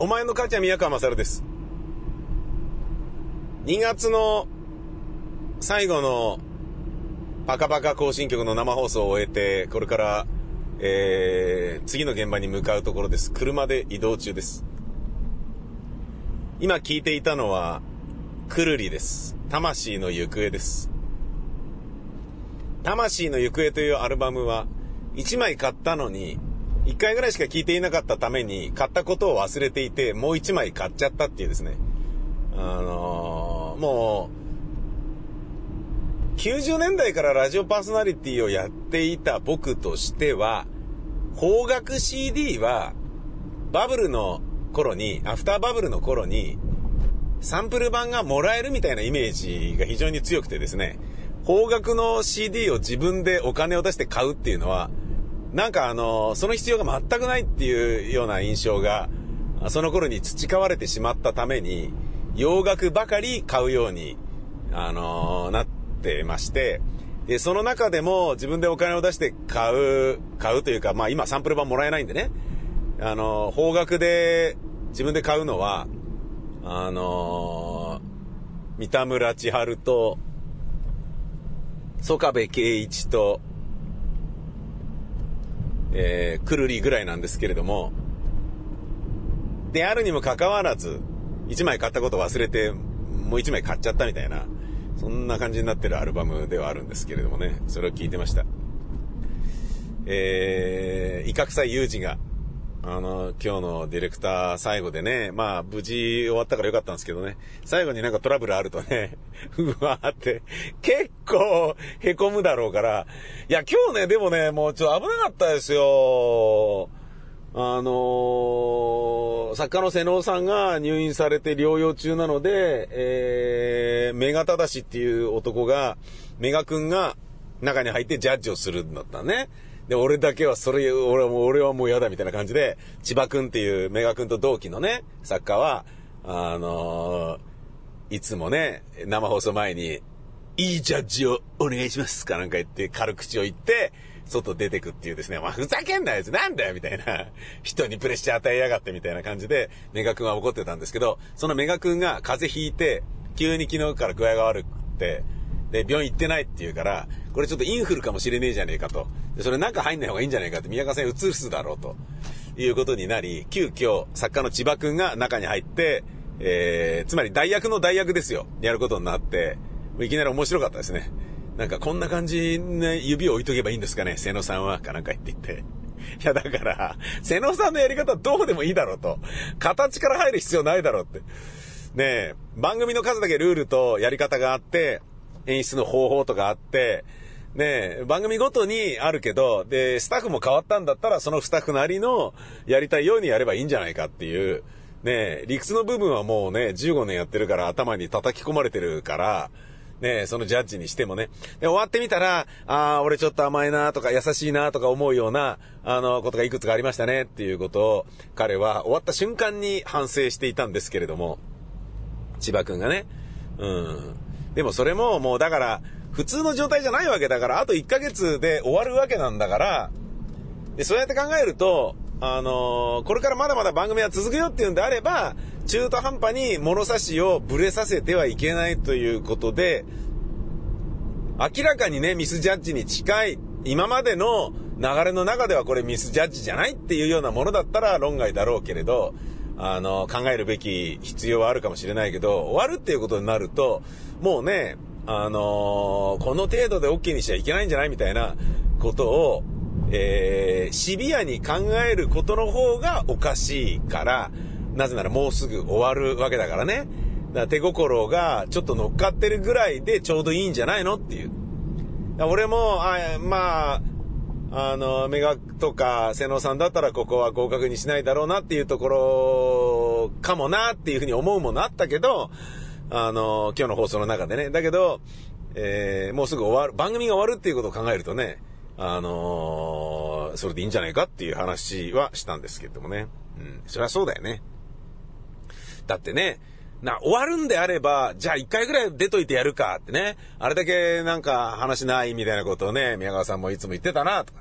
お前の母ちゃん宮川勝です。2月の最後のパカパカ更新曲の生放送を終えて、これから、えー次の現場に向かうところです。車で移動中です。今聞いていたのは、くるりです。魂の行方です。魂の行方というアルバムは、1枚買ったのに、1回ぐらいしか聞いていなかったために、買ったことを忘れていて、もう1枚買っちゃったっていうですね。あのーもう、90年代からラジオパーソナリティをやっていた僕としては、邦楽 CD は、バブルの頃に、アフターバブルの頃に、サンプル版がもらえるみたいなイメージが非常に強くてですね、邦楽の CD を自分でお金を出して買うっていうのは、なんかあの、その必要が全くないっていうような印象が、その頃に培われてしまったために、洋楽ばかり買うように、あのなってまして、で、その中でも自分でお金を出して買う、買うというか、まあ今サンプル版もらえないんでね、あの、邦楽で自分で買うのは、あの三田村千春と、曽我部圭一と、えー、くるりぐらいなんですけれども、であるにもかかわらず、1枚買ったこと忘れて、もう1枚買っちゃったみたいな、そんな感じになってるアルバムではあるんですけれどもね、それを聞いてました。えー、威嚇祭有事が、あの、今日のディレクター最後でね、まあ、無事終わったからよかったんですけどね、最後になんかトラブルあるとね、うわーって、結構凹むだろうから、いや、今日ね、でもね、もうちょっと危なかったですよ。あのー作家の瀬能さんが入院されて療養中なので、えー、メガタダシっていう男が、メガ君が中に入ってジャッジをするんだったね。で、俺だけはそれ、俺はもう、俺はもう嫌だみたいな感じで、千葉君っていうメガ君と同期のね、作家は、あのーいつもね、生放送前に、いいジャッジをお願いしますかなんか言って、軽口を言って、外出てくっていうですね、まあ、ふざけんなよ、なんだよ、みたいな。人にプレッシャー与えやがって、みたいな感じで、メガ君は怒ってたんですけど、そのメガ君が風邪ひいて、急に昨日から具合が悪くて、で、病院行ってないって言うから、これちょっとインフルかもしれねえじゃねえかと。それ中入んない方がいいんじゃないかって、宮川さんに移すだろうと。いうことになり、急遽、作家の千葉君が中に入って、えー、つまり代役の代役ですよ。やることになって、いきなり面白かったですね。なんかこんな感じね、指を置いとけばいいんですかね、瀬野さんは、かなんか言って言って。いや、だから、瀬野さんのやり方どうでもいいだろうと。形から入る必要ないだろうって。ねえ、番組の数だけルールとやり方があって、演出の方法とかあって、ねえ、番組ごとにあるけど、で、スタッフも変わったんだったら、そのスタッフなりのやりたいようにやればいいんじゃないかっていう、ねえ、理屈の部分はもうね、15年やってるから頭に叩き込まれてるから、ねえ、そのジャッジにしてもね。で、終わってみたら、ああ、俺ちょっと甘いなとか優しいなとか思うような、あの、ことがいくつかありましたねっていうことを、彼は終わった瞬間に反省していたんですけれども、千葉くんがね。うん。でもそれももうだから、普通の状態じゃないわけだから、あと1ヶ月で終わるわけなんだから、で、そうやって考えると、あのーこれからまだまだ番組は続くよっていうんであれば、中途半端に物差しをブレさせてはいけないということで、明らかにね、ミスジャッジに近い、今までの流れの中ではこれミスジャッジじゃないっていうようなものだったら論外だろうけれど、あの、考えるべき必要はあるかもしれないけど、終わるっていうことになると、もうね、あのこの程度で OK にしちゃいけないんじゃないみたいなことを、えー、シビアに考えることの方がおかしいから、なぜならもうすぐ終わるわけだからね。だから手心がちょっと乗っかってるぐらいでちょうどいいんじゃないのっていう。俺も、あまあ、あの、メガとか瀬野さんだったらここは合格にしないだろうなっていうところかもなっていうふうに思うものあったけど、あの、今日の放送の中でね。だけど、えー、もうすぐ終わる、番組が終わるっていうことを考えるとね、あのーそれでいいんじゃないかっていう話はしたんですけどもね。うん、そりゃそうだよね。だってね、な、終わるんであれば、じゃあ一回ぐらい出といてやるかってね。あれだけなんか話ないみたいなことをね、宮川さんもいつも言ってたな、とか。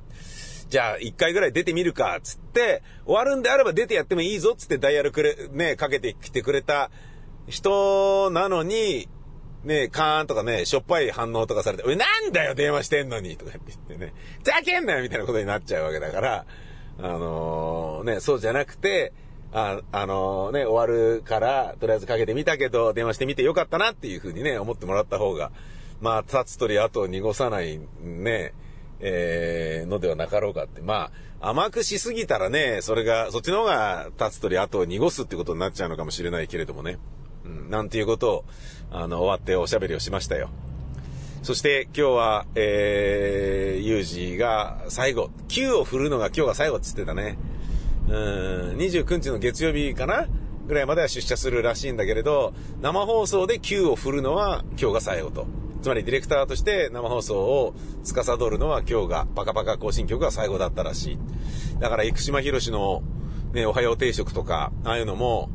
じゃあ一回ぐらい出てみるか、つって、終わるんであれば出てやってもいいぞ、つってダイヤルくれ、ね、かけてきてくれた人なのに、ね、カーンとかね、しょっぱい反応とかされて、おい、なんだよ、電話してんのにとかって言ってね、ざけんなよみたいなことになっちゃうわけだから、あのー、ね、そうじゃなくて、あ、あのー、ね、終わるから、とりあえずかけてみたけど、電話してみてよかったなっていうふうにね、思ってもらった方が、まあ、立つ鳥後を濁さないね、えー、のではなかろうかって。まあ、甘くしすぎたらね、それが、そっちの方が立つ鳥後を濁すってことになっちゃうのかもしれないけれどもね。うん、なんていうことを、あの、終わっておしゃべりをしましたよ。そして今日は、えー、ユージが最後、9を振るのが今日が最後って言ってたね。うん、29日の月曜日かなぐらいまでは出社するらしいんだけれど、生放送で9を振るのは今日が最後と。つまりディレクターとして生放送を司るのは今日が、パカパカ更新曲が最後だったらしい。だから、生島博士のね、おはよう定食とか、ああいうのも、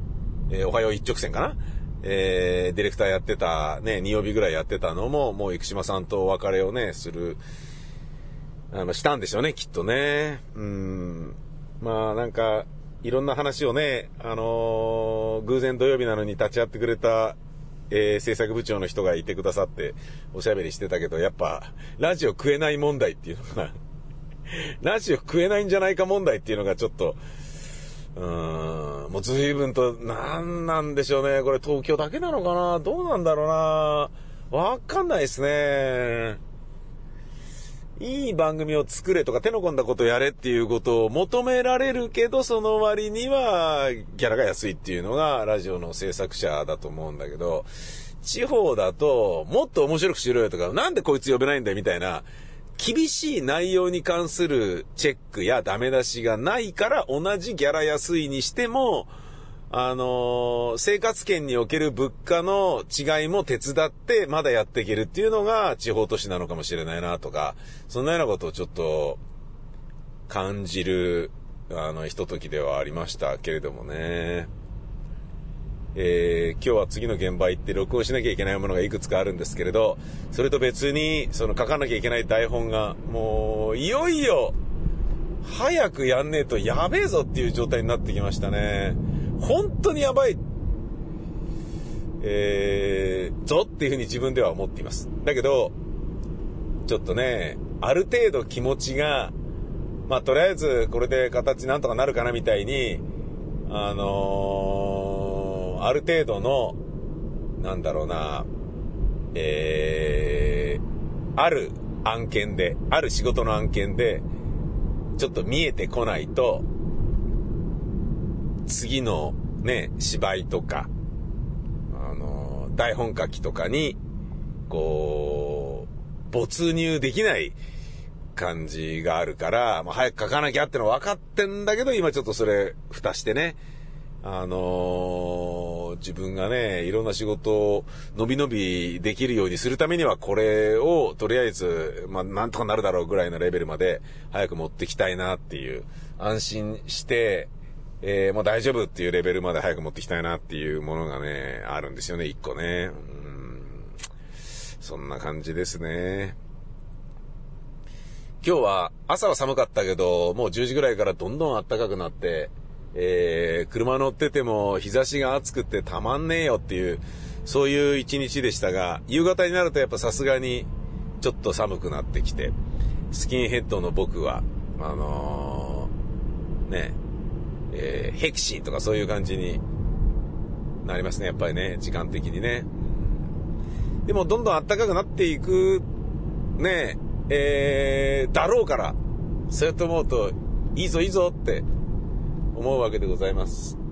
えー、おはよう一直線かなえー、ディレクターやってた、ね、2曜日ぐらいやってたのも、もう生島さんとお別れをね、する、あの、したんでしょうね、きっとね。うん。まあ、なんか、いろんな話をね、あのー、偶然土曜日なのに立ち会ってくれた、えー、制作部長の人がいてくださって、おしゃべりしてたけど、やっぱ、ラジオ食えない問題っていうのがラジオ食えないんじゃないか問題っていうのがちょっと、うん、もう随分と、なんなんでしょうね。これ東京だけなのかな？どうなんだろうな？わかんないですね。いい番組を作れとか手の込んだことやれっていうことを求められるけど、その割にはギャラが安いっていうのがラジオの制作者だと思うんだけど、地方だともっと面白くしろよとか、なんでこいつ呼べないんだよみたいな、厳しい内容に関するチェックやダメ出しがないから同じギャラ安いにしても、あのー、生活圏における物価の違いも手伝ってまだやっていけるっていうのが地方都市なのかもしれないなとか、そんなようなことをちょっと感じる、あの、ひとときではありましたけれどもね。えー、今日は次の現場行って録音しなきゃいけないものがいくつかあるんですけれど、それと別に、その書かなきゃいけない台本が、もう、いよいよ、早くやんねえとやべえぞっていう状態になってきましたね。本当にやばい、えー、ぞっていうふうに自分では思っています。だけど、ちょっとね、ある程度気持ちが、まあ、とりあえずこれで形なんとかなるかなみたいに、あのーある程度の、なんだろうな、えー、ある案件で、ある仕事の案件で、ちょっと見えてこないと、次のね、芝居とか、あの、台本書きとかに、こう、没入できない感じがあるから、まあ、早く書かなきゃっての分かってんだけど、今ちょっとそれ、蓋してね、あのー、自分がね、いろんな仕事を伸び伸びできるようにするためには、これをとりあえず、まあ、なんとかなるだろうぐらいのレベルまで早く持ってきたいなっていう、安心して、えー、もう大丈夫っていうレベルまで早く持ってきたいなっていうものがね、あるんですよね、一個ね。うん。そんな感じですね。今日は朝は寒かったけど、もう10時ぐらいからどんどん暖かくなって、えー、車乗ってても日差しが暑くてたまんねえよっていう、そういう一日でしたが、夕方になるとやっぱさすがにちょっと寒くなってきて、スキンヘッドの僕は、あのー、ね、えー、ヘキシーとかそういう感じになりますね、やっぱりね、時間的にね。でもどんどん暖かくなっていく、ね、えー、だろうから、そうやって思うと、いいぞいいぞって思うわけでございます。